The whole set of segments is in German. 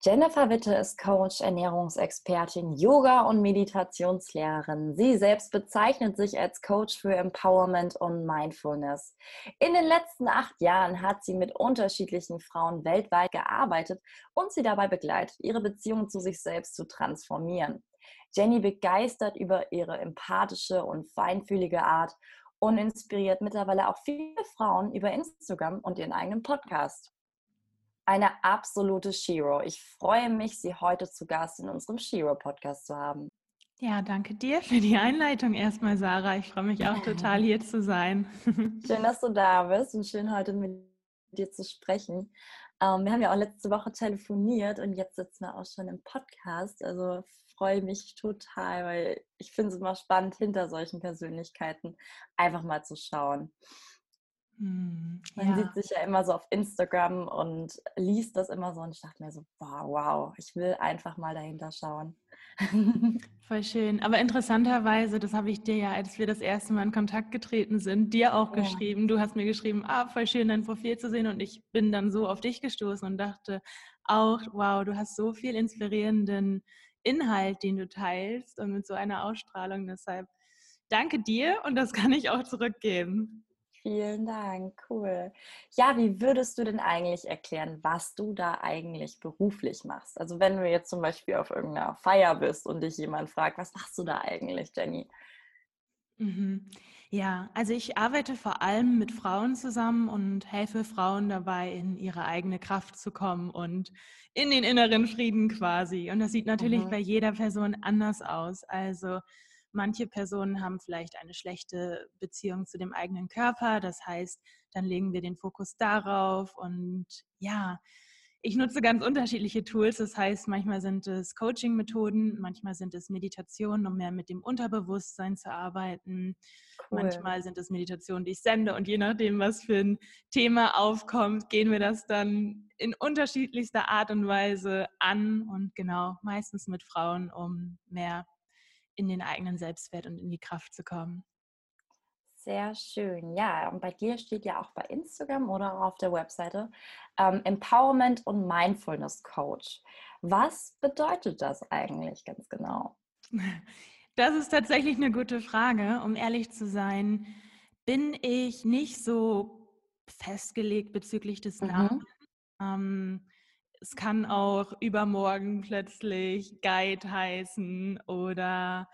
Jennifer Witte ist Coach, Ernährungsexpertin, Yoga- und Meditationslehrerin. Sie selbst bezeichnet sich als Coach für Empowerment und Mindfulness. In den letzten acht Jahren hat sie mit unterschiedlichen Frauen weltweit gearbeitet und sie dabei begleitet, ihre Beziehung zu sich selbst zu transformieren. Jenny begeistert über ihre empathische und feinfühlige Art und inspiriert mittlerweile auch viele Frauen über Instagram und ihren eigenen Podcast eine absolute Shiro. Ich freue mich, Sie heute zu Gast in unserem Shiro-Podcast zu haben. Ja, danke dir für die Einleitung erstmal, Sarah. Ich freue mich auch total, hier zu sein. Schön, dass du da bist und schön, heute mit dir zu sprechen. Ähm, wir haben ja auch letzte Woche telefoniert und jetzt sitzen wir auch schon im Podcast. Also freue mich total, weil ich finde es immer spannend, hinter solchen Persönlichkeiten einfach mal zu schauen. Hm, Man ja. sieht sich ja immer so auf Instagram und liest das immer so und ich dachte mir so, wow, wow, ich will einfach mal dahinter schauen. Voll schön. Aber interessanterweise, das habe ich dir ja, als wir das erste Mal in Kontakt getreten sind, dir auch ja. geschrieben. Du hast mir geschrieben, ah, voll schön, dein Profil zu sehen und ich bin dann so auf dich gestoßen und dachte auch, wow, du hast so viel inspirierenden Inhalt, den du teilst und mit so einer Ausstrahlung. Deshalb danke dir und das kann ich auch zurückgeben. Vielen Dank, cool. Ja, wie würdest du denn eigentlich erklären, was du da eigentlich beruflich machst? Also wenn du jetzt zum Beispiel auf irgendeiner Feier bist und dich jemand fragt, was machst du da eigentlich, Jenny? Mhm. Ja, also ich arbeite vor allem mit Frauen zusammen und helfe Frauen dabei, in ihre eigene Kraft zu kommen und in den inneren Frieden quasi. Und das sieht natürlich mhm. bei jeder Person anders aus. Also Manche Personen haben vielleicht eine schlechte Beziehung zu dem eigenen Körper. Das heißt, dann legen wir den Fokus darauf. Und ja, ich nutze ganz unterschiedliche Tools. Das heißt, manchmal sind es Coaching-Methoden, manchmal sind es Meditationen, um mehr mit dem Unterbewusstsein zu arbeiten. Cool. Manchmal sind es Meditationen, die ich sende. Und je nachdem, was für ein Thema aufkommt, gehen wir das dann in unterschiedlichster Art und Weise an. Und genau, meistens mit Frauen, um mehr in den eigenen Selbstwert und in die Kraft zu kommen. Sehr schön. Ja, und bei dir steht ja auch bei Instagram oder auf der Webseite ähm, Empowerment und Mindfulness Coach. Was bedeutet das eigentlich ganz genau? Das ist tatsächlich eine gute Frage. Um ehrlich zu sein, bin ich nicht so festgelegt bezüglich des mhm. Namens. Mhm. Ähm, es kann auch übermorgen plötzlich Guide heißen oder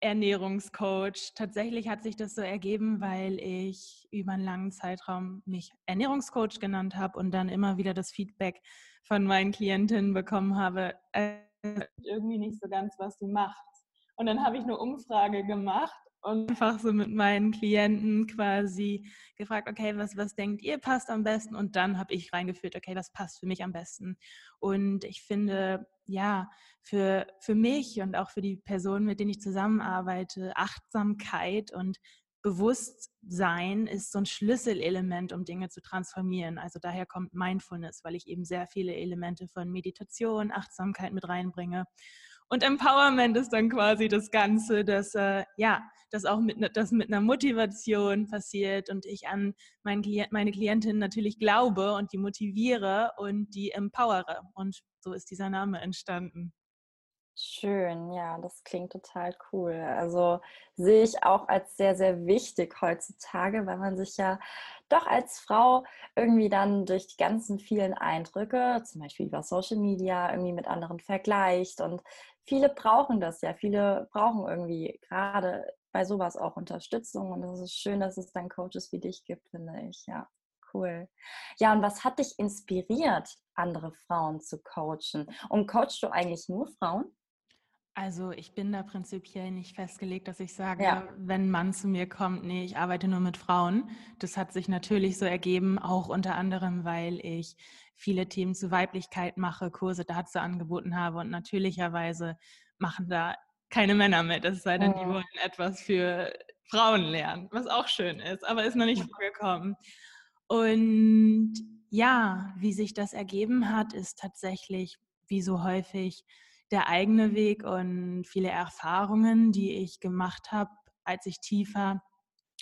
Ernährungscoach. Tatsächlich hat sich das so ergeben, weil ich über einen langen Zeitraum mich Ernährungscoach genannt habe und dann immer wieder das Feedback von meinen Klientinnen bekommen habe, äh, irgendwie nicht so ganz, was du machst. Und dann habe ich eine Umfrage gemacht und einfach so mit meinen Klienten quasi gefragt, okay, was, was denkt ihr passt am besten? Und dann habe ich reingeführt, okay, was passt für mich am besten? Und ich finde, ja, für, für mich und auch für die Personen, mit denen ich zusammenarbeite, Achtsamkeit und Bewusstsein ist so ein Schlüsselelement, um Dinge zu transformieren. Also daher kommt Mindfulness, weil ich eben sehr viele Elemente von Meditation, Achtsamkeit mit reinbringe. Und Empowerment ist dann quasi das Ganze, dass äh, ja, das auch mit, ne, das mit einer Motivation passiert und ich an mein Klient, meine Klientin natürlich glaube und die motiviere und die empowere. Und so ist dieser Name entstanden. Schön, ja, das klingt total cool. Also sehe ich auch als sehr, sehr wichtig heutzutage, weil man sich ja doch als Frau irgendwie dann durch die ganzen vielen Eindrücke, zum Beispiel über Social Media, irgendwie mit anderen vergleicht. Und viele brauchen das ja. Viele brauchen irgendwie gerade bei sowas auch Unterstützung. Und es ist schön, dass es dann Coaches wie dich gibt, finde ich. Ja, cool. Ja, und was hat dich inspiriert, andere Frauen zu coachen? Und coachst du eigentlich nur Frauen? Also ich bin da prinzipiell nicht festgelegt, dass ich sage, ja. wenn ein Mann zu mir kommt, nee, ich arbeite nur mit Frauen. Das hat sich natürlich so ergeben, auch unter anderem, weil ich viele Themen zu Weiblichkeit mache, Kurse dazu angeboten habe und natürlicherweise machen da keine Männer mit, es sei denn, die wollen etwas für Frauen lernen, was auch schön ist, aber ist noch nicht vorgekommen. Und ja, wie sich das ergeben hat, ist tatsächlich, wie so häufig, der eigene Weg und viele Erfahrungen, die ich gemacht habe, als ich tiefer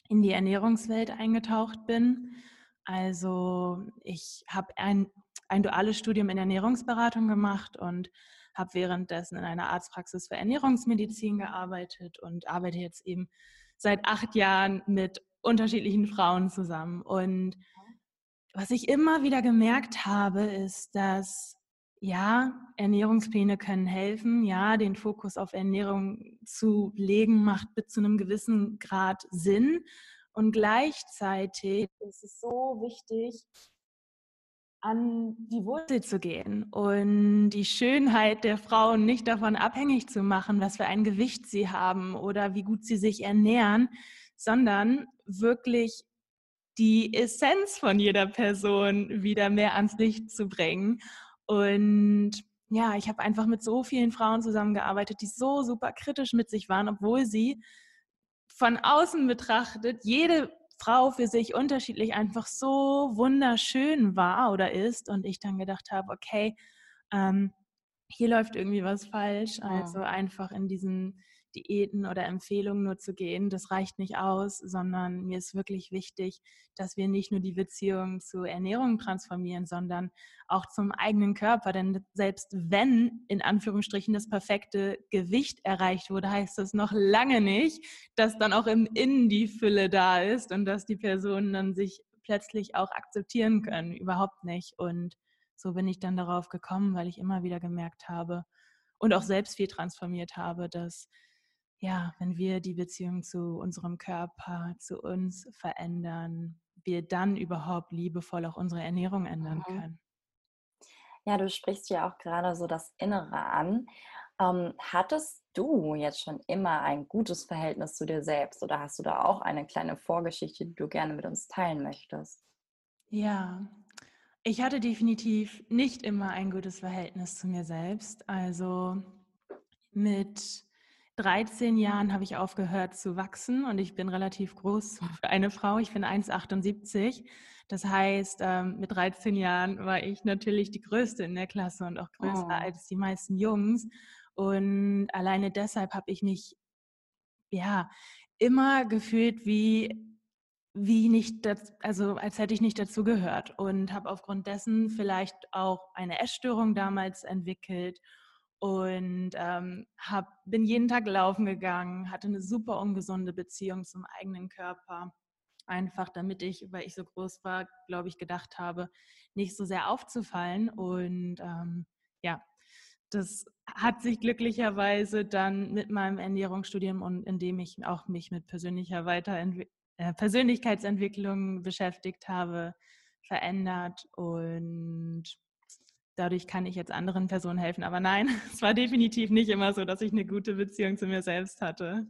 in die Ernährungswelt eingetaucht bin. Also ich habe ein, ein duales Studium in Ernährungsberatung gemacht und habe währenddessen in einer Arztpraxis für Ernährungsmedizin gearbeitet und arbeite jetzt eben seit acht Jahren mit unterschiedlichen Frauen zusammen. Und was ich immer wieder gemerkt habe, ist, dass ja, Ernährungspläne können helfen. Ja, den Fokus auf Ernährung zu legen, macht bis zu einem gewissen Grad Sinn. Und gleichzeitig ist es so wichtig, an die Wurzel zu gehen und die Schönheit der Frauen nicht davon abhängig zu machen, was für ein Gewicht sie haben oder wie gut sie sich ernähren, sondern wirklich die Essenz von jeder Person wieder mehr ans Licht zu bringen und ja, ich habe einfach mit so vielen Frauen zusammengearbeitet, die so super kritisch mit sich waren, obwohl sie von außen betrachtet jede Frau für sich unterschiedlich einfach so wunderschön war oder ist. Und ich dann gedacht habe, okay, ähm, hier läuft irgendwie was falsch. Also einfach in diesen Diäten oder Empfehlungen nur zu gehen, das reicht nicht aus, sondern mir ist wirklich wichtig, dass wir nicht nur die Beziehung zu Ernährung transformieren, sondern auch zum eigenen Körper. Denn selbst wenn in Anführungsstrichen das perfekte Gewicht erreicht wurde, heißt das noch lange nicht, dass dann auch im Innen die Fülle da ist und dass die Personen dann sich plötzlich auch akzeptieren können. Überhaupt nicht. Und so bin ich dann darauf gekommen, weil ich immer wieder gemerkt habe und auch selbst viel transformiert habe, dass ja, wenn wir die Beziehung zu unserem Körper, zu uns verändern, wir dann überhaupt liebevoll auch unsere Ernährung ändern mhm. können. Ja, du sprichst ja auch gerade so das Innere an. Ähm, hattest du jetzt schon immer ein gutes Verhältnis zu dir selbst oder hast du da auch eine kleine Vorgeschichte, die du gerne mit uns teilen möchtest? Ja, ich hatte definitiv nicht immer ein gutes Verhältnis zu mir selbst. Also mit 13 Jahren habe ich aufgehört zu wachsen und ich bin relativ groß für eine Frau. Ich bin 1,78. Das heißt, ähm, mit 13 Jahren war ich natürlich die Größte in der Klasse und auch größer oh. als die meisten Jungs. Und alleine deshalb habe ich mich ja immer gefühlt wie wie nicht, das, also als hätte ich nicht dazu gehört und habe aufgrund dessen vielleicht auch eine Essstörung damals entwickelt und ähm, hab, bin jeden Tag laufen gegangen, hatte eine super ungesunde Beziehung zum eigenen Körper. Einfach damit ich, weil ich so groß war, glaube ich, gedacht habe, nicht so sehr aufzufallen. Und ähm, ja, das hat sich glücklicherweise dann mit meinem Ernährungsstudium und indem ich auch mich mit persönlicher Weiterentwicklung äh, Persönlichkeitsentwicklung beschäftigt habe, verändert und dadurch kann ich jetzt anderen Personen helfen. Aber nein, es war definitiv nicht immer so, dass ich eine gute Beziehung zu mir selbst hatte.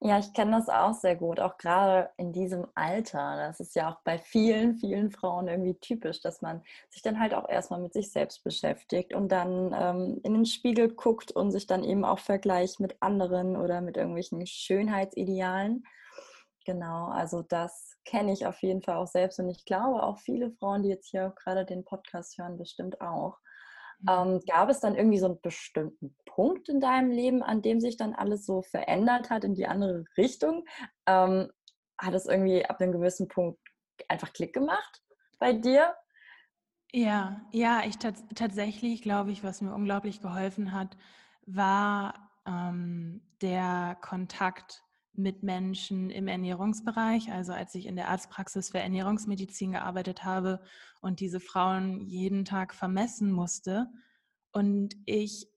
Ja, ich kenne das auch sehr gut, auch gerade in diesem Alter. Das ist ja auch bei vielen, vielen Frauen irgendwie typisch, dass man sich dann halt auch erstmal mit sich selbst beschäftigt und dann ähm, in den Spiegel guckt und sich dann eben auch vergleicht mit anderen oder mit irgendwelchen Schönheitsidealen. Genau, also das kenne ich auf jeden Fall auch selbst und ich glaube auch viele Frauen, die jetzt hier gerade den Podcast hören, bestimmt auch. Mhm. Ähm, gab es dann irgendwie so einen bestimmten Punkt in deinem Leben, an dem sich dann alles so verändert hat in die andere Richtung? Ähm, hat es irgendwie ab einem gewissen Punkt einfach Klick gemacht bei dir? Ja, ja, ich tatsächlich glaube ich, was mir unglaublich geholfen hat, war ähm, der Kontakt mit Menschen im Ernährungsbereich. Also als ich in der Arztpraxis für Ernährungsmedizin gearbeitet habe und diese Frauen jeden Tag vermessen musste und ich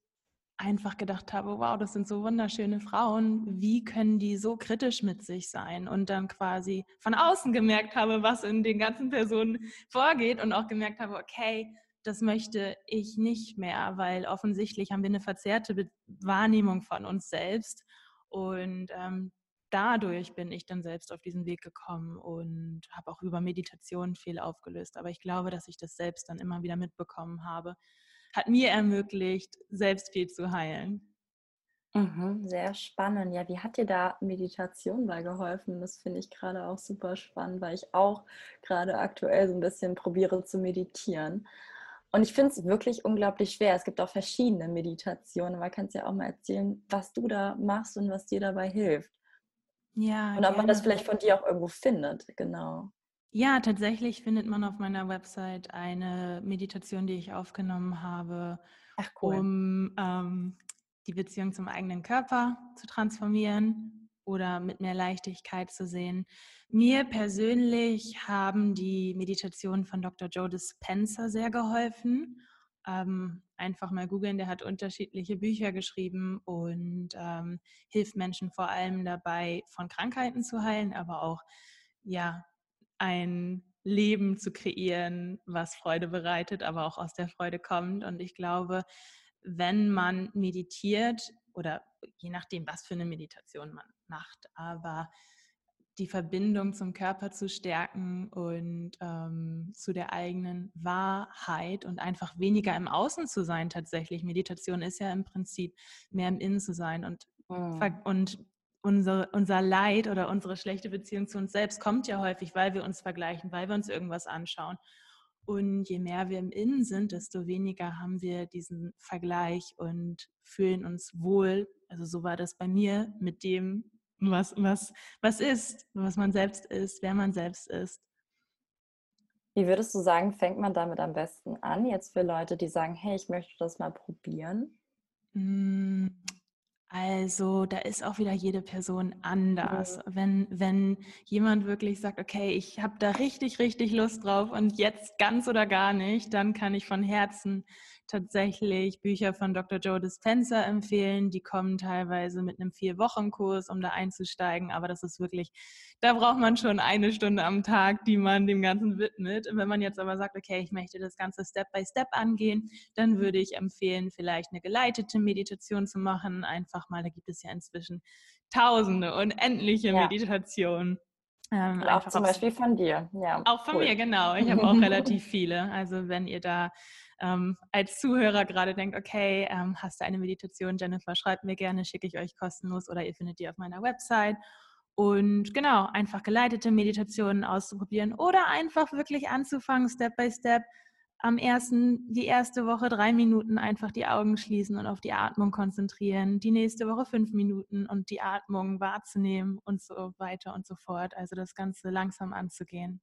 einfach gedacht habe, wow, das sind so wunderschöne Frauen, wie können die so kritisch mit sich sein? Und dann quasi von außen gemerkt habe, was in den ganzen Personen vorgeht und auch gemerkt habe, okay, das möchte ich nicht mehr, weil offensichtlich haben wir eine verzerrte Wahrnehmung von uns selbst. Und ähm, dadurch bin ich dann selbst auf diesen Weg gekommen und habe auch über Meditation viel aufgelöst. Aber ich glaube, dass ich das selbst dann immer wieder mitbekommen habe, hat mir ermöglicht, selbst viel zu heilen. Mhm, sehr spannend. Ja, wie hat dir da Meditation bei geholfen? Das finde ich gerade auch super spannend, weil ich auch gerade aktuell so ein bisschen probiere zu meditieren. Und ich finde es wirklich unglaublich schwer. Es gibt auch verschiedene Meditationen, aber kannst ja auch mal erzählen, was du da machst und was dir dabei hilft. Ja. Und ob man das vielleicht von dir auch irgendwo findet, genau. Ja, tatsächlich findet man auf meiner Website eine Meditation, die ich aufgenommen habe, cool. um ähm, die Beziehung zum eigenen Körper zu transformieren oder mit mehr Leichtigkeit zu sehen. Mir persönlich haben die Meditationen von Dr. Joe Dispenza sehr geholfen. Ähm, einfach mal googeln, der hat unterschiedliche Bücher geschrieben und ähm, hilft Menschen vor allem dabei, von Krankheiten zu heilen, aber auch ja, ein Leben zu kreieren, was Freude bereitet, aber auch aus der Freude kommt. Und ich glaube, wenn man meditiert oder je nachdem, was für eine Meditation man macht, aber die Verbindung zum Körper zu stärken und ähm, zu der eigenen Wahrheit und einfach weniger im Außen zu sein tatsächlich. Meditation ist ja im Prinzip mehr im Innen zu sein und, mhm. und unser, unser Leid oder unsere schlechte Beziehung zu uns selbst kommt ja häufig, weil wir uns vergleichen, weil wir uns irgendwas anschauen. Und je mehr wir im Innen sind, desto weniger haben wir diesen Vergleich und fühlen uns wohl. Also so war das bei mir mit dem, was, was, was ist, was man selbst ist, wer man selbst ist. Wie würdest du sagen, fängt man damit am besten an, jetzt für Leute, die sagen, hey, ich möchte das mal probieren? Hm, also da ist auch wieder jede Person anders. Mhm. Wenn, wenn jemand wirklich sagt, okay, ich habe da richtig, richtig Lust drauf und jetzt ganz oder gar nicht, dann kann ich von Herzen tatsächlich Bücher von Dr. Joe Dispenza empfehlen. Die kommen teilweise mit einem Vier-Wochen-Kurs, um da einzusteigen. Aber das ist wirklich, da braucht man schon eine Stunde am Tag, die man dem Ganzen widmet. Wenn man jetzt aber sagt, okay, ich möchte das Ganze Step by Step angehen, dann würde ich empfehlen, vielleicht eine geleitete Meditation zu machen. Einfach mal, da gibt es ja inzwischen tausende, unendliche ja. Meditationen. Ähm, auch zum Beispiel von dir. Ja, auch von cool. mir, genau. Ich habe auch relativ viele. Also wenn ihr da ähm, als Zuhörer gerade denkt, okay, ähm, hast du eine Meditation, Jennifer, schreibt mir gerne, schicke ich euch kostenlos oder ihr findet die auf meiner Website. Und genau, einfach geleitete Meditationen auszuprobieren oder einfach wirklich anzufangen, Step by Step. Am ersten, die erste Woche drei Minuten einfach die Augen schließen und auf die Atmung konzentrieren. Die nächste Woche fünf Minuten und die Atmung wahrzunehmen und so weiter und so fort. Also das Ganze langsam anzugehen.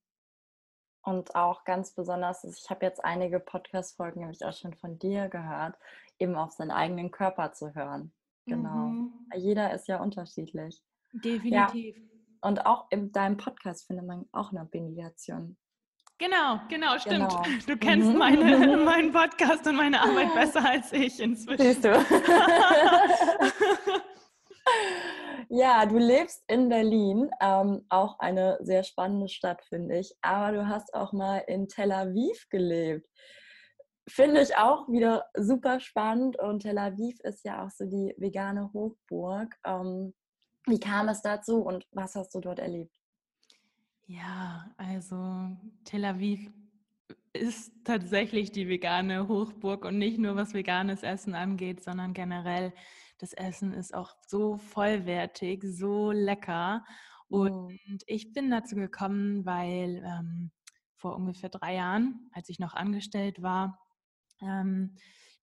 Und auch ganz besonders, ich habe jetzt einige Podcast-Folgen, habe ich auch schon von dir gehört, eben auf seinen eigenen Körper zu hören. Genau. Mhm. Jeder ist ja unterschiedlich. Definitiv. Ja. Und auch in deinem Podcast findet man auch eine Mediation. Genau, genau, stimmt. Genau. Du kennst mhm. meine, meinen Podcast und meine Arbeit besser als ich inzwischen. Siehst du. Ja, du lebst in Berlin, ähm, auch eine sehr spannende Stadt, finde ich. Aber du hast auch mal in Tel Aviv gelebt. Finde ich auch wieder super spannend. Und Tel Aviv ist ja auch so die vegane Hochburg. Ähm, wie kam es dazu und was hast du dort erlebt? Ja, also Tel Aviv ist tatsächlich die vegane Hochburg und nicht nur was veganes Essen angeht, sondern generell das Essen ist auch so vollwertig, so lecker. Und oh. ich bin dazu gekommen, weil ähm, vor ungefähr drei Jahren, als ich noch angestellt war, ähm,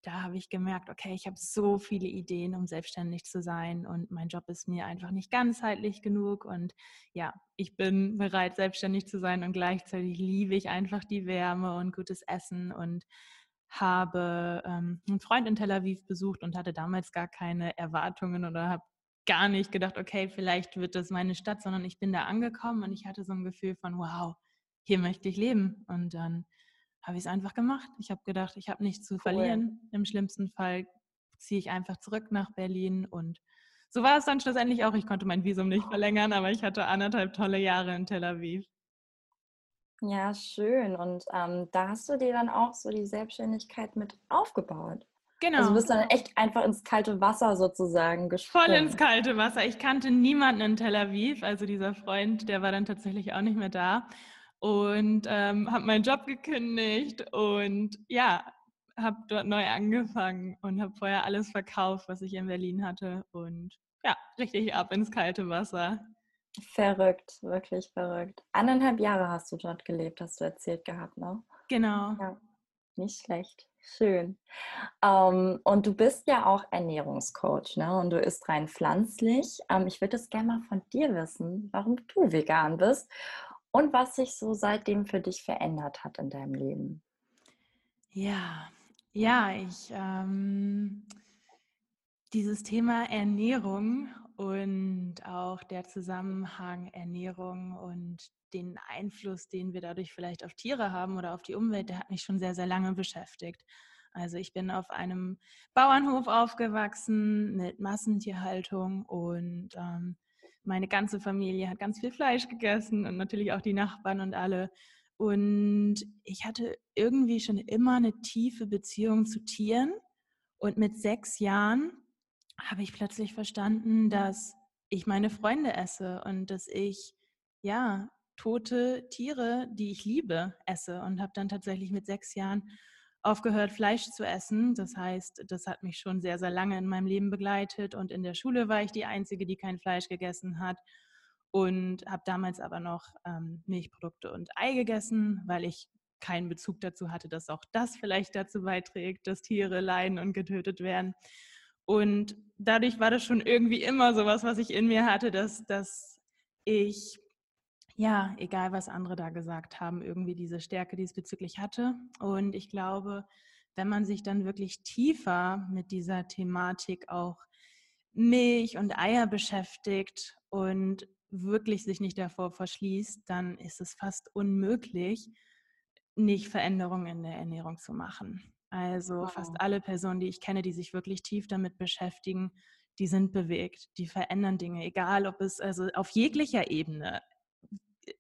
da habe ich gemerkt, okay, ich habe so viele Ideen, um selbstständig zu sein und mein Job ist mir einfach nicht ganzheitlich genug und ja, ich bin bereit, selbstständig zu sein und gleichzeitig liebe ich einfach die Wärme und gutes Essen und habe ähm, einen Freund in Tel Aviv besucht und hatte damals gar keine Erwartungen oder habe gar nicht gedacht, okay, vielleicht wird das meine Stadt, sondern ich bin da angekommen und ich hatte so ein Gefühl von, wow, hier möchte ich leben. Und dann habe ich es einfach gemacht. Ich habe gedacht, ich habe nichts zu cool. verlieren. Im schlimmsten Fall ziehe ich einfach zurück nach Berlin und so war es dann schlussendlich auch. Ich konnte mein Visum nicht verlängern, aber ich hatte anderthalb tolle Jahre in Tel Aviv. Ja, schön. Und ähm, da hast du dir dann auch so die Selbstständigkeit mit aufgebaut. Genau. Also du bist dann echt einfach ins kalte Wasser sozusagen gesprungen. Voll ins kalte Wasser. Ich kannte niemanden in Tel Aviv. Also dieser Freund, der war dann tatsächlich auch nicht mehr da. Und ähm, habe meinen Job gekündigt und ja, habe dort neu angefangen und habe vorher alles verkauft, was ich in Berlin hatte. Und ja, richtig ab ins kalte Wasser. Verrückt, wirklich verrückt. Anderthalb Jahre hast du dort gelebt, hast du erzählt gehabt, ne? Genau. Ja, nicht schlecht. Schön. Ähm, und du bist ja auch Ernährungscoach, ne? Und du isst rein pflanzlich. Ähm, ich würde es gerne mal von dir wissen, warum du vegan bist und was sich so seitdem für dich verändert hat in deinem Leben. Ja, ja, ich ähm, dieses Thema Ernährung und auch der Zusammenhang Ernährung und den Einfluss, den wir dadurch vielleicht auf Tiere haben oder auf die Umwelt, der hat mich schon sehr, sehr lange beschäftigt. Also ich bin auf einem Bauernhof aufgewachsen mit Massentierhaltung und ähm, meine ganze Familie hat ganz viel Fleisch gegessen und natürlich auch die Nachbarn und alle. Und ich hatte irgendwie schon immer eine tiefe Beziehung zu Tieren. Und mit sechs Jahren habe ich plötzlich verstanden, dass ich meine Freunde esse und dass ich ja tote Tiere, die ich liebe, esse und habe dann tatsächlich mit sechs Jahren aufgehört, Fleisch zu essen. Das heißt, das hat mich schon sehr, sehr lange in meinem Leben begleitet und in der Schule war ich die Einzige, die kein Fleisch gegessen hat und habe damals aber noch ähm, Milchprodukte und Ei gegessen, weil ich keinen Bezug dazu hatte, dass auch das vielleicht dazu beiträgt, dass Tiere leiden und getötet werden. Und dadurch war das schon irgendwie immer sowas, was ich in mir hatte, dass, dass ich ja, egal was andere da gesagt haben, irgendwie diese Stärke diesbezüglich hatte. Und ich glaube, wenn man sich dann wirklich tiefer mit dieser Thematik auch Milch und Eier beschäftigt und wirklich sich nicht davor verschließt, dann ist es fast unmöglich, nicht Veränderungen in der Ernährung zu machen. Also wow. fast alle Personen, die ich kenne, die sich wirklich tief damit beschäftigen, die sind bewegt, die verändern Dinge, egal ob es also auf jeglicher Ebene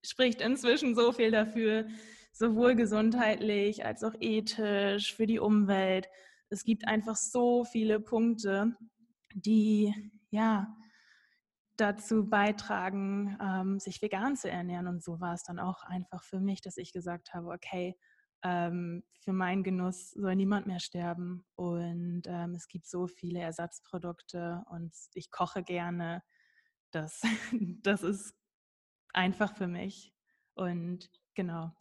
spricht inzwischen so viel dafür, sowohl gesundheitlich als auch ethisch, für die Umwelt. Es gibt einfach so viele Punkte, die ja dazu beitragen, ähm, sich vegan zu ernähren. Und so war es dann auch einfach für mich, dass ich gesagt habe, okay, ähm, für meinen Genuss soll niemand mehr sterben. Und ähm, es gibt so viele Ersatzprodukte und ich koche gerne. Das, das ist einfach für mich. Und genau,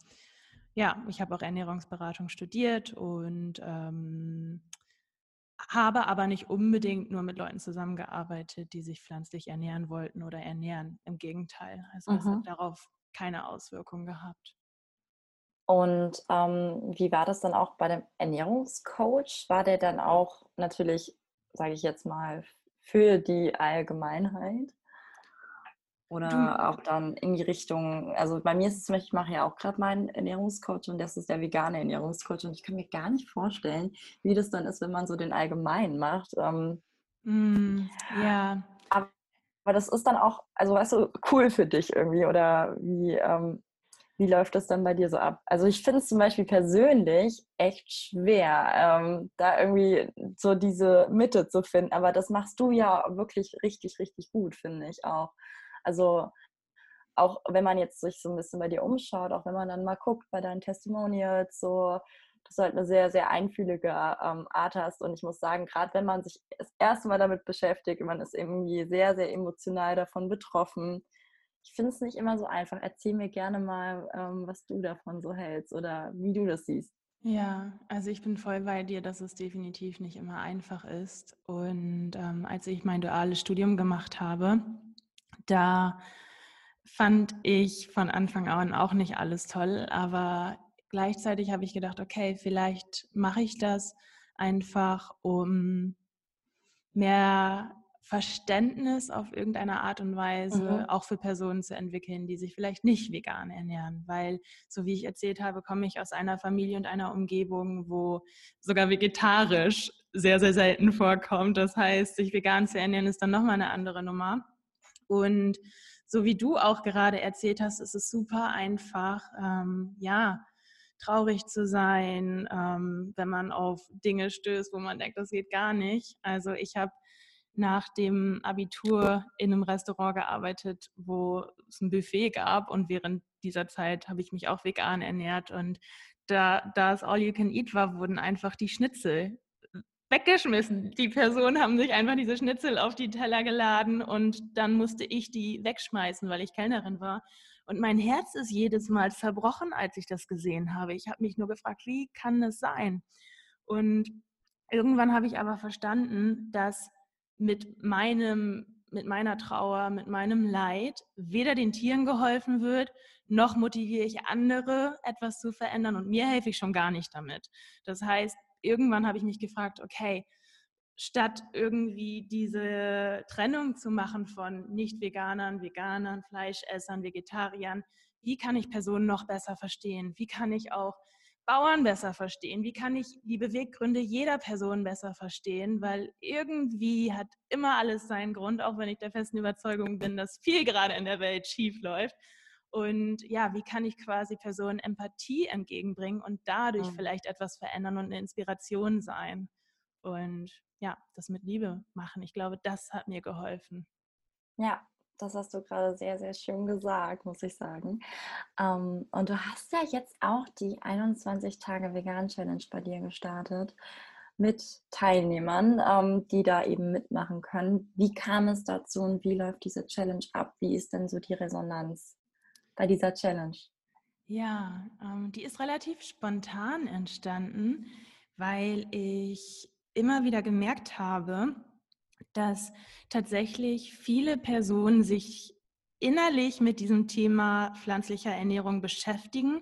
ja, ich habe auch Ernährungsberatung studiert und ähm, habe aber nicht unbedingt nur mit Leuten zusammengearbeitet, die sich pflanzlich ernähren wollten oder ernähren. Im Gegenteil, also mhm. es hat darauf keine Auswirkungen gehabt. Und ähm, wie war das dann auch bei dem Ernährungscoach? War der dann auch natürlich, sage ich jetzt mal, für die Allgemeinheit? Oder du. auch dann in die Richtung, also bei mir ist es zum Beispiel, ich mache ja auch gerade meinen Ernährungscoach und das ist der vegane Ernährungscoach und ich kann mir gar nicht vorstellen, wie das dann ist, wenn man so den allgemeinen macht. Ähm, mm, ja. Aber, aber, das ist dann auch, also weißt du, cool für dich irgendwie oder wie, ähm, wie läuft das dann bei dir so ab? Also ich finde es zum Beispiel persönlich echt schwer, ähm, da irgendwie so diese Mitte zu finden, aber das machst du ja wirklich richtig, richtig gut, finde ich auch. Also auch wenn man jetzt sich so ein bisschen bei dir umschaut, auch wenn man dann mal guckt bei deinen Testimonials, so, dass du halt eine sehr, sehr einfühlige ähm, Art hast. Und ich muss sagen, gerade wenn man sich das erste Mal damit beschäftigt, man ist irgendwie sehr, sehr emotional davon betroffen. Ich finde es nicht immer so einfach. Erzähl mir gerne mal, ähm, was du davon so hältst oder wie du das siehst. Ja, also ich bin voll bei dir, dass es definitiv nicht immer einfach ist. Und ähm, als ich mein duales Studium gemacht habe, da fand ich von Anfang an auch nicht alles toll, aber gleichzeitig habe ich gedacht, okay, vielleicht mache ich das einfach, um mehr Verständnis auf irgendeine Art und Weise mhm. auch für Personen zu entwickeln, die sich vielleicht nicht vegan ernähren. Weil, so wie ich erzählt habe, komme ich aus einer Familie und einer Umgebung, wo sogar vegetarisch sehr, sehr selten vorkommt. Das heißt, sich vegan zu ernähren ist dann nochmal eine andere Nummer. Und so wie du auch gerade erzählt hast, ist es super einfach, ähm, ja, traurig zu sein, ähm, wenn man auf Dinge stößt, wo man denkt, das geht gar nicht. Also ich habe nach dem Abitur in einem Restaurant gearbeitet, wo es ein Buffet gab und während dieser Zeit habe ich mich auch vegan ernährt und da, da es All You Can Eat war, wurden einfach die Schnitzel weggeschmissen. Die Personen haben sich einfach diese Schnitzel auf die Teller geladen und dann musste ich die wegschmeißen, weil ich Kellnerin war. Und mein Herz ist jedes Mal zerbrochen, als ich das gesehen habe. Ich habe mich nur gefragt, wie kann das sein? Und irgendwann habe ich aber verstanden, dass mit meinem mit meiner Trauer, mit meinem Leid weder den Tieren geholfen wird, noch motiviere ich andere, etwas zu verändern und mir helfe ich schon gar nicht damit. Das heißt, irgendwann habe ich mich gefragt, okay, statt irgendwie diese Trennung zu machen von Nicht-Veganern, Veganern, Fleischessern, Vegetariern, wie kann ich Personen noch besser verstehen? Wie kann ich auch Bauern besser verstehen? Wie kann ich die Beweggründe jeder Person besser verstehen? Weil irgendwie hat immer alles seinen Grund, auch wenn ich der festen Überzeugung bin, dass viel gerade in der Welt schief läuft. Und ja, wie kann ich quasi Personen Empathie entgegenbringen und dadurch mhm. vielleicht etwas verändern und eine Inspiration sein? Und ja, das mit Liebe machen. Ich glaube, das hat mir geholfen. Ja, das hast du gerade sehr, sehr schön gesagt, muss ich sagen. Ähm, und du hast ja jetzt auch die 21 Tage Vegan Challenge bei dir gestartet mit Teilnehmern, ähm, die da eben mitmachen können. Wie kam es dazu und wie läuft diese Challenge ab? Wie ist denn so die Resonanz bei dieser Challenge? Ja, ähm, die ist relativ spontan entstanden, weil ich immer wieder gemerkt habe, dass tatsächlich viele Personen sich innerlich mit diesem Thema pflanzlicher Ernährung beschäftigen,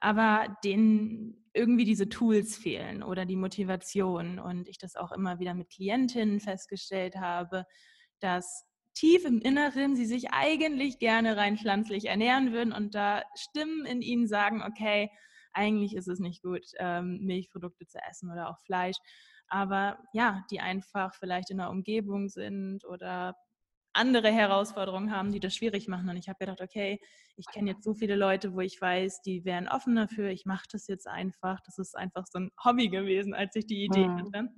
aber denen irgendwie diese Tools fehlen oder die Motivation. Und ich das auch immer wieder mit Klientinnen festgestellt habe, dass tief im Inneren sie sich eigentlich gerne rein pflanzlich ernähren würden und da Stimmen in ihnen sagen, okay, eigentlich ist es nicht gut, ähm, Milchprodukte zu essen oder auch Fleisch aber ja, die einfach vielleicht in der Umgebung sind oder andere Herausforderungen haben, die das schwierig machen. Und ich habe gedacht, okay, ich kenne jetzt so viele Leute, wo ich weiß, die wären offen dafür. Ich mache das jetzt einfach. Das ist einfach so ein Hobby gewesen, als ich die Idee mhm. hatte.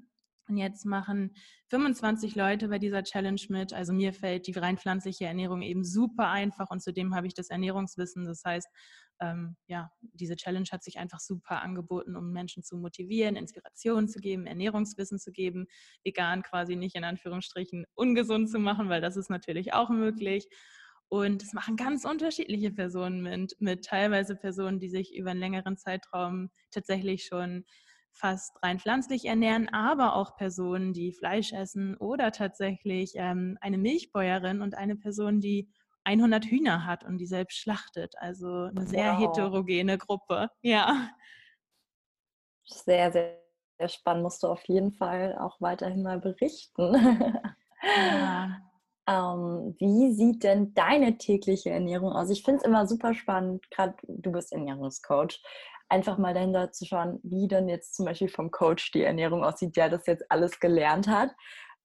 Und jetzt machen 25 Leute bei dieser Challenge mit. Also mir fällt die rein pflanzliche Ernährung eben super einfach und zudem habe ich das Ernährungswissen. Das heißt, ähm, ja, diese Challenge hat sich einfach super angeboten, um Menschen zu motivieren, Inspiration zu geben, Ernährungswissen zu geben, vegan quasi nicht in Anführungsstrichen ungesund zu machen, weil das ist natürlich auch möglich. Und es machen ganz unterschiedliche Personen mit, mit teilweise Personen, die sich über einen längeren Zeitraum tatsächlich schon fast rein pflanzlich ernähren, aber auch Personen, die Fleisch essen oder tatsächlich ähm, eine Milchbäuerin und eine Person, die 100 Hühner hat und die selbst schlachtet. Also eine sehr wow. heterogene Gruppe. Ja. Sehr, sehr, sehr spannend. Musst du auf jeden Fall auch weiterhin mal berichten. Ja. ähm, wie sieht denn deine tägliche Ernährung aus? Ich finde es immer super spannend, gerade du bist Ernährungscoach, einfach mal dahinter zu schauen, wie denn jetzt zum Beispiel vom Coach die Ernährung aussieht, der das jetzt alles gelernt hat.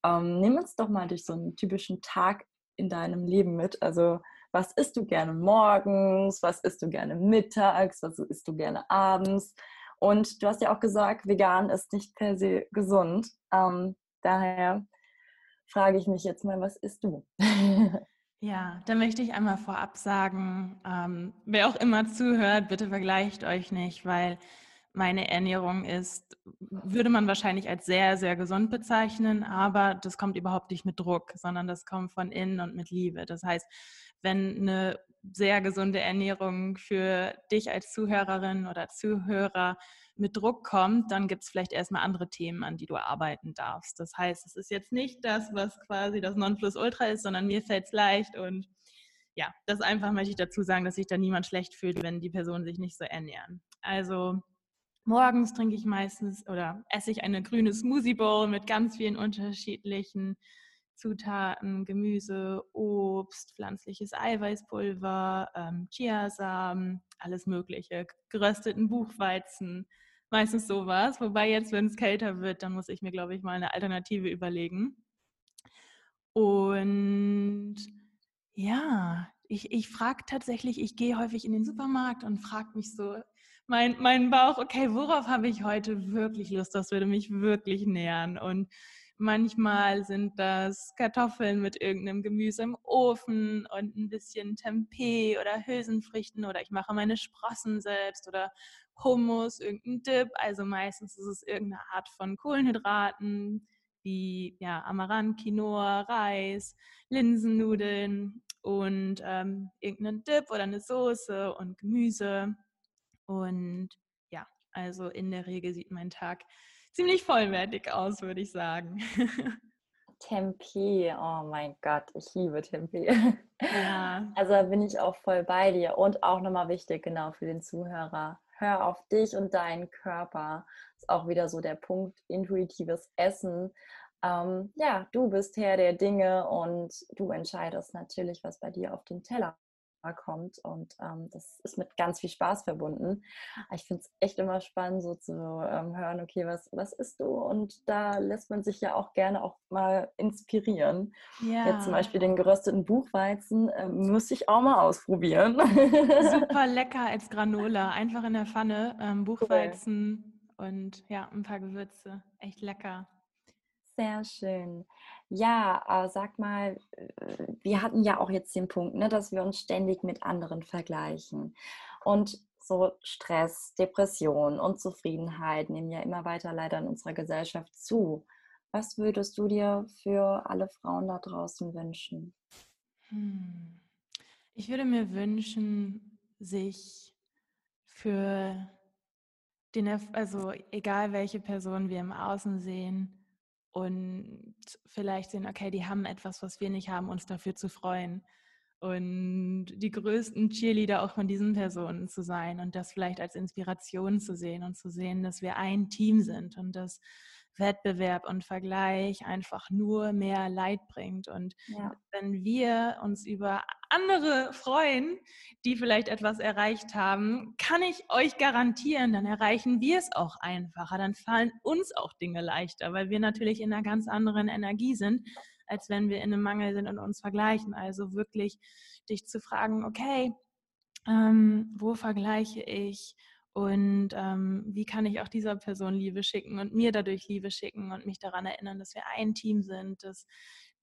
Ähm, nimm uns doch mal durch so einen typischen Tag in deinem Leben mit? Also was isst du gerne morgens, was isst du gerne mittags, was isst du gerne abends? Und du hast ja auch gesagt, vegan ist nicht per se gesund. Ähm, daher frage ich mich jetzt mal, was isst du? Ja, da möchte ich einmal vorab sagen, ähm, wer auch immer zuhört, bitte vergleicht euch nicht, weil meine Ernährung ist, würde man wahrscheinlich als sehr, sehr gesund bezeichnen, aber das kommt überhaupt nicht mit Druck, sondern das kommt von innen und mit Liebe. Das heißt, wenn eine sehr gesunde Ernährung für dich als Zuhörerin oder Zuhörer mit Druck kommt, dann gibt es vielleicht erstmal andere Themen, an die du arbeiten darfst. Das heißt, es ist jetzt nicht das, was quasi das Nonplusultra ist, sondern mir fällt es leicht und ja, das einfach möchte ich dazu sagen, dass sich da niemand schlecht fühlt, wenn die Personen sich nicht so ernähren. Also Morgens trinke ich meistens oder esse ich eine grüne Smoothie Bowl mit ganz vielen unterschiedlichen Zutaten, Gemüse, Obst, pflanzliches Eiweißpulver, ähm, Chiasamen, alles Mögliche, gerösteten Buchweizen, meistens sowas. Wobei jetzt, wenn es kälter wird, dann muss ich mir, glaube ich, mal eine Alternative überlegen. Und Ja, ich, ich frage tatsächlich, ich gehe häufig in den Supermarkt und frage mich so, mein, mein Bauch, okay, worauf habe ich heute wirklich Lust? Das würde mich wirklich nähern. Und manchmal sind das Kartoffeln mit irgendeinem Gemüse im Ofen und ein bisschen Tempeh oder Hülsenfrüchten oder ich mache meine Sprossen selbst oder Hummus, irgendein Dip. Also meistens ist es irgendeine Art von Kohlenhydraten wie ja, Amaranth, Quinoa, Reis, Linsennudeln und ähm, irgendeinen Dip oder eine Soße und Gemüse. Und ja, also in der Regel sieht mein Tag ziemlich vollwertig aus, würde ich sagen. Tempeh, oh mein Gott, ich liebe Tempeh. Ja. Also bin ich auch voll bei dir. Und auch nochmal wichtig, genau für den Zuhörer. Hör auf dich und deinen Körper. Ist auch wieder so der Punkt, intuitives Essen. Ähm, ja, du bist Herr der Dinge und du entscheidest natürlich, was bei dir auf den Teller kommt. Und ähm, das ist mit ganz viel Spaß verbunden. Ich finde es echt immer spannend, so zu ähm, hören, okay, was, was isst du? Und da lässt man sich ja auch gerne auch mal inspirieren. Ja. Jetzt zum Beispiel den gerösteten Buchweizen äh, muss ich auch mal ausprobieren. Super lecker als Granola, einfach in der Pfanne. Ähm, Buchweizen cool. und ja, ein paar Gewürze. Echt lecker. Sehr schön. Ja, äh, sag mal, äh, wir hatten ja auch jetzt den Punkt, ne, dass wir uns ständig mit anderen vergleichen. Und so Stress, Depression, Unzufriedenheit nehmen ja immer weiter leider in unserer Gesellschaft zu. Was würdest du dir für alle Frauen da draußen wünschen? Hm. Ich würde mir wünschen, sich für den, also egal welche Person wir im Außen sehen, und vielleicht sehen, okay, die haben etwas, was wir nicht haben, uns dafür zu freuen. Und die größten Cheerleader auch von diesen Personen zu sein und das vielleicht als Inspiration zu sehen und zu sehen, dass wir ein Team sind und dass Wettbewerb und Vergleich einfach nur mehr Leid bringt. Und ja. wenn wir uns über andere freuen, die vielleicht etwas erreicht haben, kann ich euch garantieren, dann erreichen wir es auch einfacher. Dann fallen uns auch Dinge leichter, weil wir natürlich in einer ganz anderen Energie sind, als wenn wir in einem Mangel sind und uns vergleichen. Also wirklich dich zu fragen, okay, ähm, wo vergleiche ich? Und ähm, wie kann ich auch dieser Person Liebe schicken und mir dadurch Liebe schicken und mich daran erinnern, dass wir ein Team sind, dass,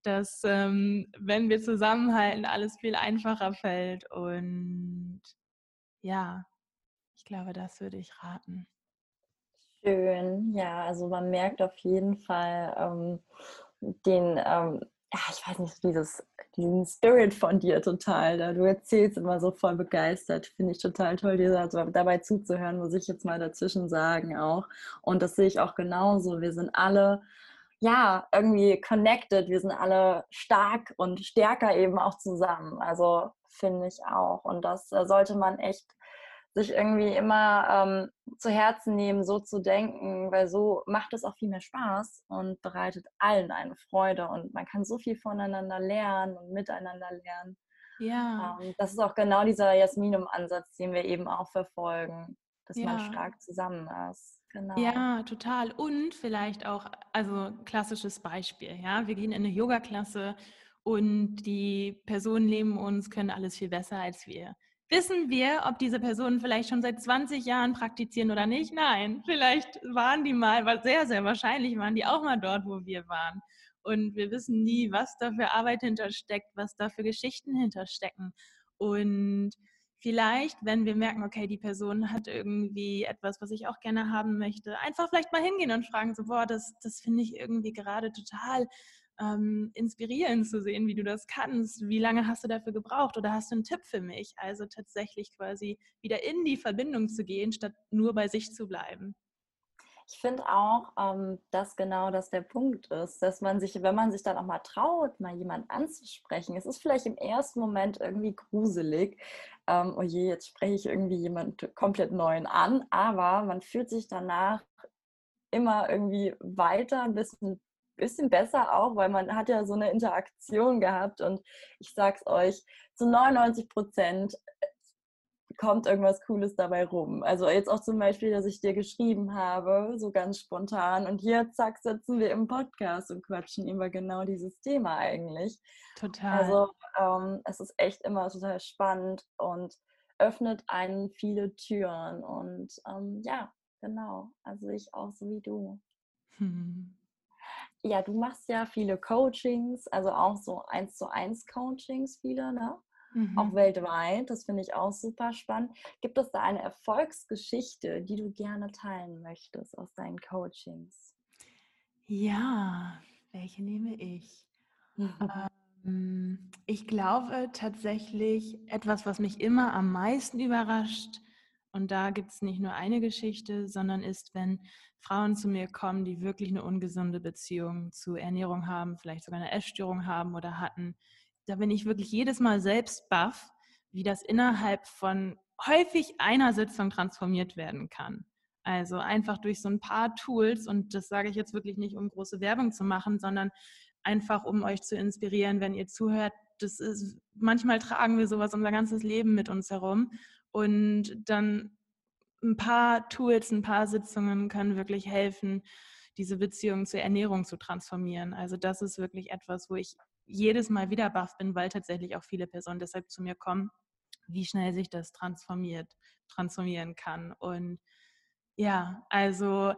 dass ähm, wenn wir zusammenhalten, alles viel einfacher fällt. Und ja, ich glaube, das würde ich raten. Schön, ja, also man merkt auf jeden Fall ähm, den, ähm, ja, ich weiß nicht, dieses, diesen Spirit von dir total. Da du erzählst immer so voll begeistert. Finde ich total toll, dir also dabei zuzuhören, muss ich jetzt mal dazwischen sagen auch. Und das sehe ich auch genauso. Wir sind alle, ja, irgendwie connected. Wir sind alle stark und stärker eben auch zusammen. Also finde ich auch. Und das äh, sollte man echt sich irgendwie immer ähm, zu Herzen nehmen, so zu denken, weil so macht es auch viel mehr Spaß und bereitet allen eine Freude und man kann so viel voneinander lernen und miteinander lernen. Ja. Ähm, das ist auch genau dieser Jasminum-Ansatz, den wir eben auch verfolgen, dass ja. man stark zusammen ist. Genau. Ja, total. Und vielleicht auch, also klassisches Beispiel, ja, wir gehen in eine Yoga-Klasse und die Personen neben uns können alles viel besser als wir. Wissen wir, ob diese Personen vielleicht schon seit 20 Jahren praktizieren oder nicht? Nein, vielleicht waren die mal, sehr, sehr wahrscheinlich waren die auch mal dort, wo wir waren. Und wir wissen nie, was da für Arbeit hintersteckt, was da für Geschichten hinterstecken. Und vielleicht, wenn wir merken, okay, die Person hat irgendwie etwas, was ich auch gerne haben möchte, einfach vielleicht mal hingehen und fragen, so, boah, das, das finde ich irgendwie gerade total ähm, inspirierend zu sehen, wie du das kannst. Wie lange hast du dafür gebraucht oder hast du einen Tipp für mich? Also tatsächlich quasi wieder in die Verbindung zu gehen, statt nur bei sich zu bleiben. Ich finde auch, ähm, dass genau das der Punkt ist, dass man sich, wenn man sich dann auch mal traut, mal jemanden anzusprechen, es ist vielleicht im ersten Moment irgendwie gruselig, ähm, oh je, jetzt spreche ich irgendwie jemanden komplett neuen an, aber man fühlt sich danach immer irgendwie weiter, ein bisschen bisschen besser auch, weil man hat ja so eine Interaktion gehabt und ich sag's euch, zu 99 Prozent kommt irgendwas Cooles dabei rum. Also jetzt auch zum Beispiel, dass ich dir geschrieben habe, so ganz spontan. Und hier, zack, sitzen wir im Podcast und quatschen über genau dieses Thema eigentlich. Total. Also ähm, es ist echt immer total spannend und öffnet einen viele Türen. Und ähm, ja, genau. Also ich auch so wie du. Hm. Ja, du machst ja viele Coachings, also auch so eins zu eins Coachings viele, ne? Mhm. Auch weltweit. Das finde ich auch super spannend. Gibt es da eine Erfolgsgeschichte, die du gerne teilen möchtest aus deinen Coachings? Ja, welche nehme ich? ähm, ich glaube tatsächlich, etwas, was mich immer am meisten überrascht, und da gibt es nicht nur eine Geschichte, sondern ist, wenn Frauen zu mir kommen, die wirklich eine ungesunde Beziehung zu Ernährung haben, vielleicht sogar eine Essstörung haben oder hatten, da bin ich wirklich jedes Mal selbst baff, wie das innerhalb von häufig einer Sitzung transformiert werden kann. Also einfach durch so ein paar Tools und das sage ich jetzt wirklich nicht, um große Werbung zu machen, sondern einfach um euch zu inspirieren, wenn ihr zuhört. Das ist manchmal tragen wir sowas unser ganzes Leben mit uns herum und dann ein paar Tools, ein paar Sitzungen können wirklich helfen, diese Beziehung zur Ernährung zu transformieren. Also das ist wirklich etwas, wo ich jedes Mal wieder baff bin, weil tatsächlich auch viele Personen deshalb zu mir kommen, wie schnell sich das transformiert, transformieren kann. Und ja, also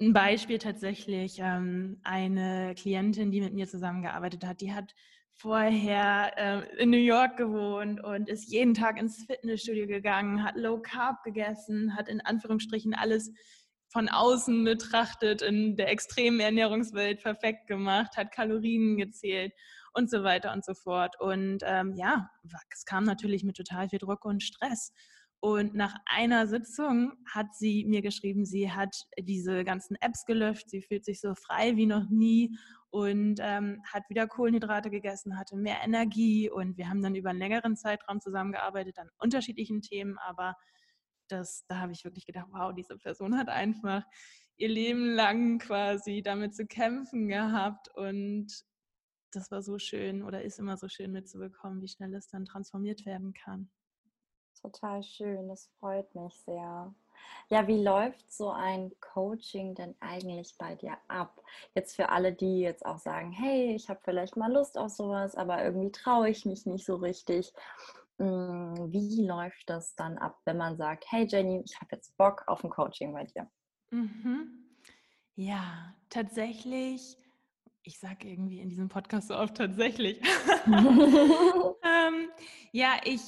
ein Beispiel tatsächlich, ähm, eine Klientin, die mit mir zusammengearbeitet hat, die hat vorher äh, in New York gewohnt und ist jeden Tag ins Fitnessstudio gegangen, hat Low Carb gegessen, hat in Anführungsstrichen alles von außen betrachtet in der extremen Ernährungswelt perfekt gemacht, hat Kalorien gezählt und so weiter und so fort. Und ähm, ja, es kam natürlich mit total viel Druck und Stress. Und nach einer Sitzung hat sie mir geschrieben, sie hat diese ganzen Apps gelöscht, sie fühlt sich so frei wie noch nie und ähm, hat wieder Kohlenhydrate gegessen, hatte mehr Energie und wir haben dann über einen längeren Zeitraum zusammengearbeitet an unterschiedlichen Themen, aber das, da habe ich wirklich gedacht, wow, diese Person hat einfach ihr Leben lang quasi damit zu kämpfen gehabt und das war so schön oder ist immer so schön mitzubekommen, wie schnell es dann transformiert werden kann. Total schön, das freut mich sehr. Ja, wie läuft so ein Coaching denn eigentlich bei dir ab? Jetzt für alle, die jetzt auch sagen, hey, ich habe vielleicht mal Lust auf sowas, aber irgendwie traue ich mich nicht so richtig. Hm, wie läuft das dann ab, wenn man sagt, hey Jenny, ich habe jetzt Bock auf ein Coaching bei dir? Mhm. Ja, tatsächlich, ich sage irgendwie in diesem Podcast so oft tatsächlich. ähm, ja, ich,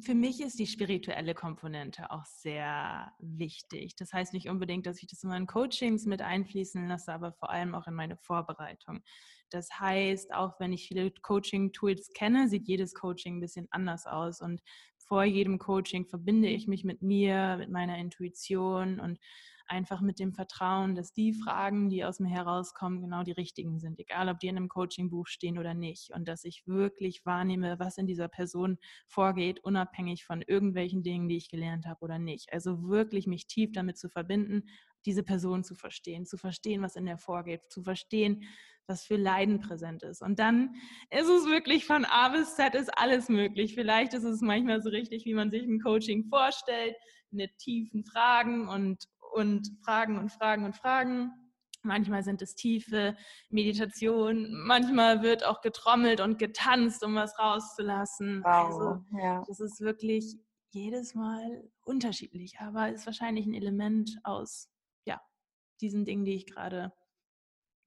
für mich ist die spirituelle Komponente auch sehr wichtig. Das heißt nicht unbedingt, dass ich das in meinen Coachings mit einfließen lasse, aber vor allem auch in meine Vorbereitung. Das heißt, auch wenn ich viele Coaching-Tools kenne, sieht jedes Coaching ein bisschen anders aus. Und vor jedem Coaching verbinde ich mich mit mir, mit meiner Intuition und einfach mit dem Vertrauen, dass die Fragen, die aus mir herauskommen, genau die richtigen sind, egal ob die in einem Coaching-Buch stehen oder nicht. Und dass ich wirklich wahrnehme, was in dieser Person vorgeht, unabhängig von irgendwelchen Dingen, die ich gelernt habe oder nicht. Also wirklich mich tief damit zu verbinden, diese Person zu verstehen, zu verstehen, was in der vorgeht, zu verstehen, was für Leiden präsent ist. Und dann ist es wirklich von A bis Z ist alles möglich. Vielleicht ist es manchmal so richtig, wie man sich ein Coaching vorstellt, mit tiefen Fragen und und Fragen und Fragen und Fragen. Manchmal sind es tiefe Meditationen, manchmal wird auch getrommelt und getanzt, um was rauszulassen. Wow, also ja. das ist wirklich jedes Mal unterschiedlich, aber ist wahrscheinlich ein Element aus ja, diesen Dingen, die ich gerade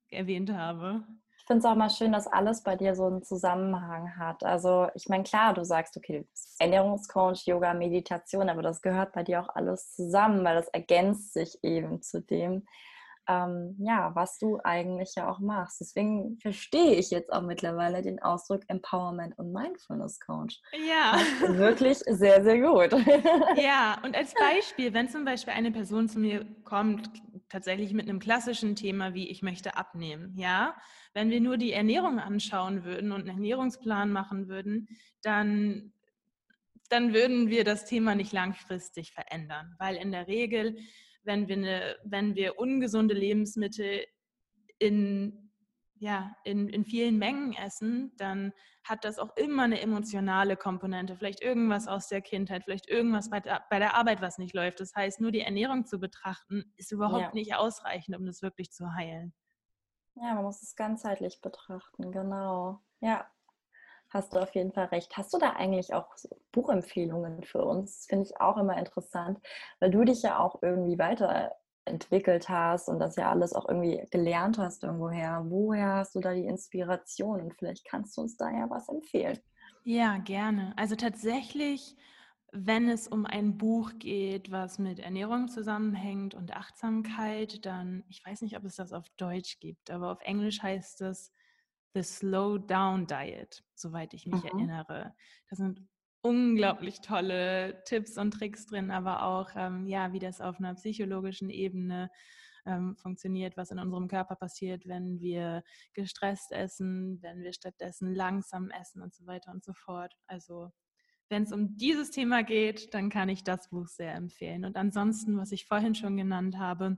erwähnt habe finde es auch mal schön, dass alles bei dir so einen Zusammenhang hat. Also ich meine, klar, du sagst, okay, du bist Ernährungscoach, Yoga, Meditation, aber das gehört bei dir auch alles zusammen, weil das ergänzt sich eben zu dem, ähm, ja, was du eigentlich ja auch machst. Deswegen verstehe ich jetzt auch mittlerweile den Ausdruck Empowerment und Mindfulness Coach. Ja. Wirklich sehr, sehr gut. Ja, und als Beispiel, wenn zum Beispiel eine Person zu mir kommt, tatsächlich mit einem klassischen Thema wie ich möchte abnehmen, ja, wenn wir nur die Ernährung anschauen würden und einen Ernährungsplan machen würden, dann dann würden wir das Thema nicht langfristig verändern, weil in der Regel, wenn wir, eine, wenn wir ungesunde Lebensmittel in ja, in, in vielen Mengen essen, dann hat das auch immer eine emotionale Komponente. Vielleicht irgendwas aus der Kindheit, vielleicht irgendwas bei der, bei der Arbeit, was nicht läuft. Das heißt, nur die Ernährung zu betrachten, ist überhaupt ja. nicht ausreichend, um das wirklich zu heilen. Ja, man muss es ganzheitlich betrachten, genau. Ja, hast du auf jeden Fall recht. Hast du da eigentlich auch Buchempfehlungen für uns? Finde ich auch immer interessant, weil du dich ja auch irgendwie weiterentwickelt hast und das ja alles auch irgendwie gelernt hast irgendwoher. Woher hast du da die Inspiration? Und vielleicht kannst du uns da ja was empfehlen. Ja, gerne. Also tatsächlich, wenn es um ein Buch geht, was mit Ernährung zusammenhängt und Achtsamkeit, dann, ich weiß nicht, ob es das auf Deutsch gibt, aber auf Englisch heißt es The Slow Down Diet, soweit ich mich mhm. erinnere. Da sind unglaublich tolle Tipps und Tricks drin, aber auch, ähm, ja, wie das auf einer psychologischen Ebene ähm, funktioniert, was in unserem Körper passiert, wenn wir gestresst essen, wenn wir stattdessen langsam essen und so weiter und so fort. Also wenn es um dieses Thema geht, dann kann ich das Buch sehr empfehlen. Und ansonsten, was ich vorhin schon genannt habe,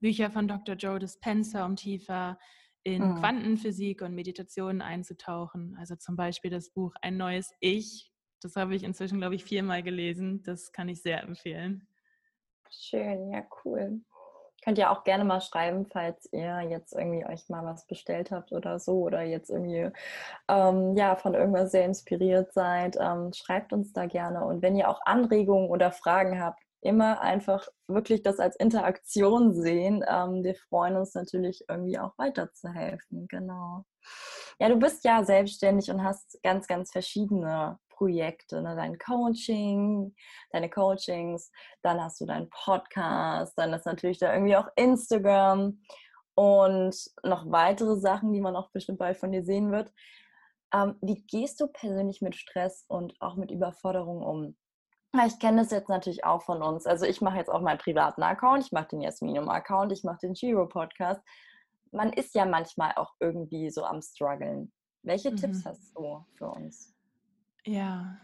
Bücher von Dr. Joe Dispenza, um tiefer in mhm. Quantenphysik und Meditation einzutauchen. Also zum Beispiel das Buch Ein neues Ich. Das habe ich inzwischen, glaube ich, viermal gelesen. Das kann ich sehr empfehlen. Schön, ja, cool. Könnt ihr auch gerne mal schreiben, falls ihr jetzt irgendwie euch mal was bestellt habt oder so oder jetzt irgendwie ähm, ja, von irgendwas sehr inspiriert seid. Ähm, schreibt uns da gerne. Und wenn ihr auch Anregungen oder Fragen habt, immer einfach wirklich das als Interaktion sehen. Ähm, wir freuen uns natürlich irgendwie auch weiterzuhelfen. Genau. Ja, du bist ja selbstständig und hast ganz, ganz verschiedene Projekte. Ne? Dein Coaching, deine Coachings, dann hast du deinen Podcast, dann ist natürlich da irgendwie auch Instagram und noch weitere Sachen, die man auch bestimmt bald von dir sehen wird. Ähm, wie gehst du persönlich mit Stress und auch mit Überforderung um? Ich kenne das jetzt natürlich auch von uns. Also ich mache jetzt auch meinen privaten Account, ich mache den Jasminum-Account, ich mache den Giro-Podcast. Man ist ja manchmal auch irgendwie so am struggeln. Welche mhm. Tipps hast du für uns? Ja,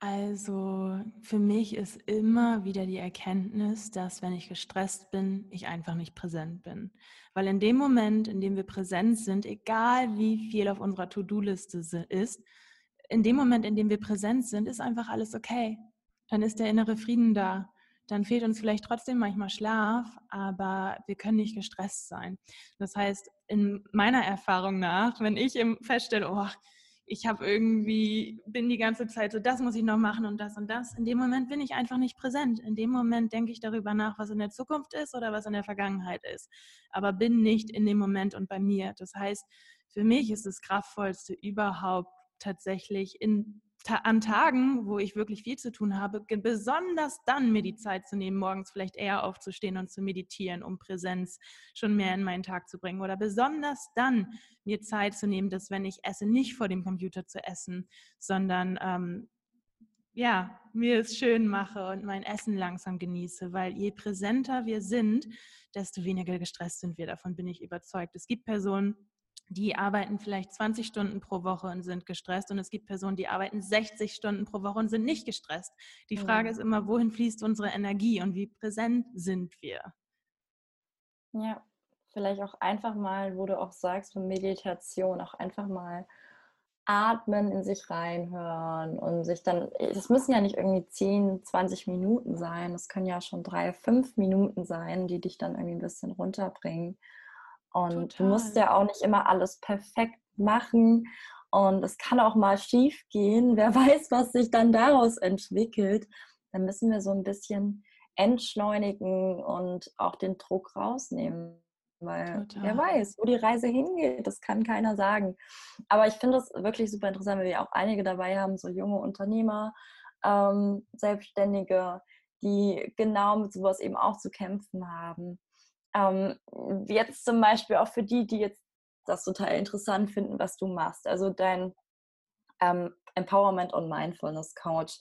also für mich ist immer wieder die Erkenntnis, dass wenn ich gestresst bin, ich einfach nicht präsent bin. Weil in dem Moment, in dem wir präsent sind, egal wie viel auf unserer To-Do-Liste ist, in dem Moment, in dem wir präsent sind, ist einfach alles okay dann ist der innere Frieden da. Dann fehlt uns vielleicht trotzdem manchmal Schlaf, aber wir können nicht gestresst sein. Das heißt, in meiner Erfahrung nach, wenn ich feststelle, oh, ich habe irgendwie, bin die ganze Zeit so, das muss ich noch machen und das und das. In dem Moment bin ich einfach nicht präsent. In dem Moment denke ich darüber nach, was in der Zukunft ist oder was in der Vergangenheit ist. Aber bin nicht in dem Moment und bei mir. Das heißt, für mich ist das Kraftvollste überhaupt tatsächlich in an Tagen, wo ich wirklich viel zu tun habe, besonders dann mir die Zeit zu nehmen, morgens vielleicht eher aufzustehen und zu meditieren, um Präsenz schon mehr in meinen Tag zu bringen. Oder besonders dann mir Zeit zu nehmen, dass wenn ich esse, nicht vor dem Computer zu essen, sondern ähm, ja, mir es schön mache und mein Essen langsam genieße, weil je präsenter wir sind, desto weniger gestresst sind wir. Davon bin ich überzeugt. Es gibt Personen, die arbeiten vielleicht 20 Stunden pro Woche und sind gestresst und es gibt Personen, die arbeiten 60 Stunden pro Woche und sind nicht gestresst. Die Frage ist immer, wohin fließt unsere Energie und wie präsent sind wir? Ja, vielleicht auch einfach mal, wo du auch sagst, von Meditation, auch einfach mal atmen, in sich reinhören und sich dann, es müssen ja nicht irgendwie 10, 20 Minuten sein, es können ja schon drei, fünf Minuten sein, die dich dann irgendwie ein bisschen runterbringen und Total. du musst ja auch nicht immer alles perfekt machen. Und es kann auch mal schief gehen. Wer weiß, was sich dann daraus entwickelt. Dann müssen wir so ein bisschen entschleunigen und auch den Druck rausnehmen. Weil Total. wer weiß, wo die Reise hingeht, das kann keiner sagen. Aber ich finde es wirklich super interessant, weil wir auch einige dabei haben, so junge Unternehmer, ähm, Selbstständige, die genau mit sowas eben auch zu kämpfen haben. Ähm, jetzt zum Beispiel auch für die, die jetzt das total interessant finden, was du machst. Also dein ähm, Empowerment und Mindfulness Coach.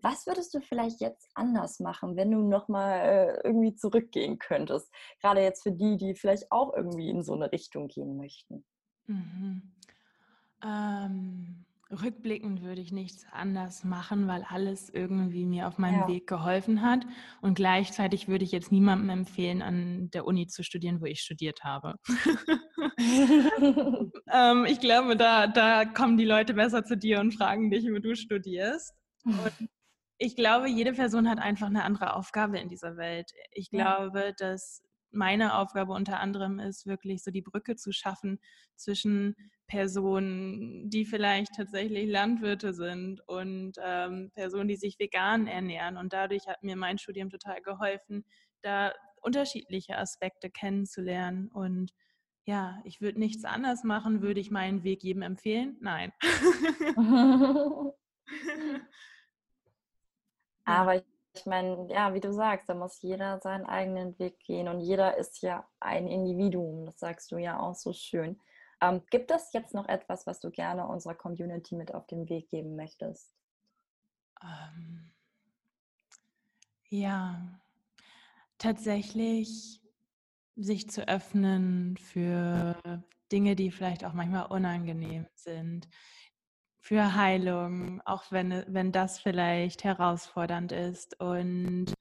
Was würdest du vielleicht jetzt anders machen, wenn du nochmal äh, irgendwie zurückgehen könntest? Gerade jetzt für die, die vielleicht auch irgendwie in so eine Richtung gehen möchten. Mhm. Ähm, Rückblickend würde ich nichts anders machen, weil alles irgendwie mir auf meinem ja. Weg geholfen hat. Und gleichzeitig würde ich jetzt niemandem empfehlen, an der Uni zu studieren, wo ich studiert habe. ähm, ich glaube, da, da kommen die Leute besser zu dir und fragen dich, wo du studierst. Und ich glaube, jede Person hat einfach eine andere Aufgabe in dieser Welt. Ich glaube, dass meine Aufgabe unter anderem ist, wirklich so die Brücke zu schaffen zwischen Personen, die vielleicht tatsächlich Landwirte sind und ähm, Personen, die sich vegan ernähren. Und dadurch hat mir mein Studium total geholfen, da unterschiedliche Aspekte kennenzulernen. Und ja, ich würde nichts anders machen. Würde ich meinen Weg jedem empfehlen? Nein. Aber ich meine, ja, wie du sagst, da muss jeder seinen eigenen Weg gehen und jeder ist ja ein Individuum. Das sagst du ja auch so schön. Ähm, gibt es jetzt noch etwas, was du gerne unserer Community mit auf den Weg geben möchtest? Ähm, ja, tatsächlich sich zu öffnen für Dinge, die vielleicht auch manchmal unangenehm sind, für Heilung, auch wenn, wenn das vielleicht herausfordernd ist und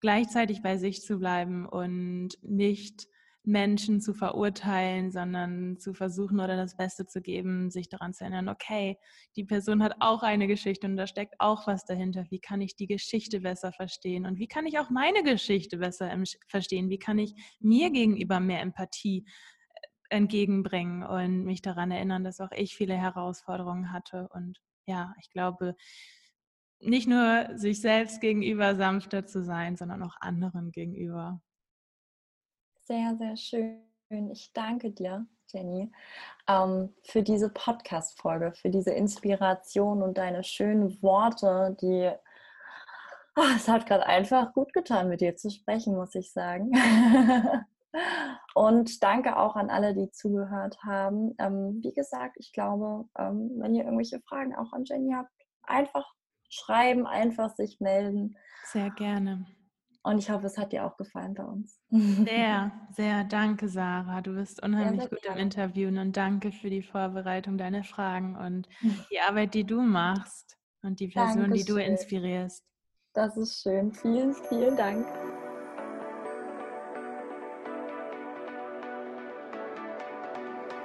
gleichzeitig bei sich zu bleiben und nicht Menschen zu verurteilen, sondern zu versuchen oder das Beste zu geben, sich daran zu erinnern, okay, die Person hat auch eine Geschichte und da steckt auch was dahinter. Wie kann ich die Geschichte besser verstehen und wie kann ich auch meine Geschichte besser verstehen? Wie kann ich mir gegenüber mehr Empathie entgegenbringen und mich daran erinnern, dass auch ich viele Herausforderungen hatte. Und ja, ich glaube, nicht nur sich selbst gegenüber sanfter zu sein, sondern auch anderen gegenüber. Sehr, sehr schön. Ich danke dir, Jenny, ähm, für diese Podcast-Folge, für diese Inspiration und deine schönen Worte, die oh, es hat gerade einfach gut getan, mit dir zu sprechen, muss ich sagen. Und danke auch an alle, die zugehört haben. Ähm, wie gesagt, ich glaube, ähm, wenn ihr irgendwelche Fragen auch an Jenny habt, einfach schreiben, einfach sich melden. Sehr gerne. Und ich hoffe, es hat dir auch gefallen bei uns. Sehr, sehr danke, Sarah. Du bist unheimlich ja, gut gerne. im Interviewen und danke für die Vorbereitung deiner Fragen und die Arbeit, die du machst und die Person, Dankeschön. die du inspirierst. Das ist schön. Vielen, vielen Dank.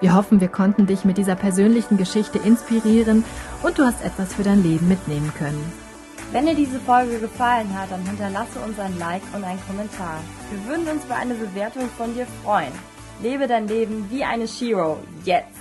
Wir hoffen, wir konnten dich mit dieser persönlichen Geschichte inspirieren und du hast etwas für dein Leben mitnehmen können. Wenn dir diese Folge gefallen hat, dann hinterlasse uns ein Like und einen Kommentar. Wir würden uns über eine Bewertung von dir freuen. Lebe dein Leben wie eine Shiro. Jetzt!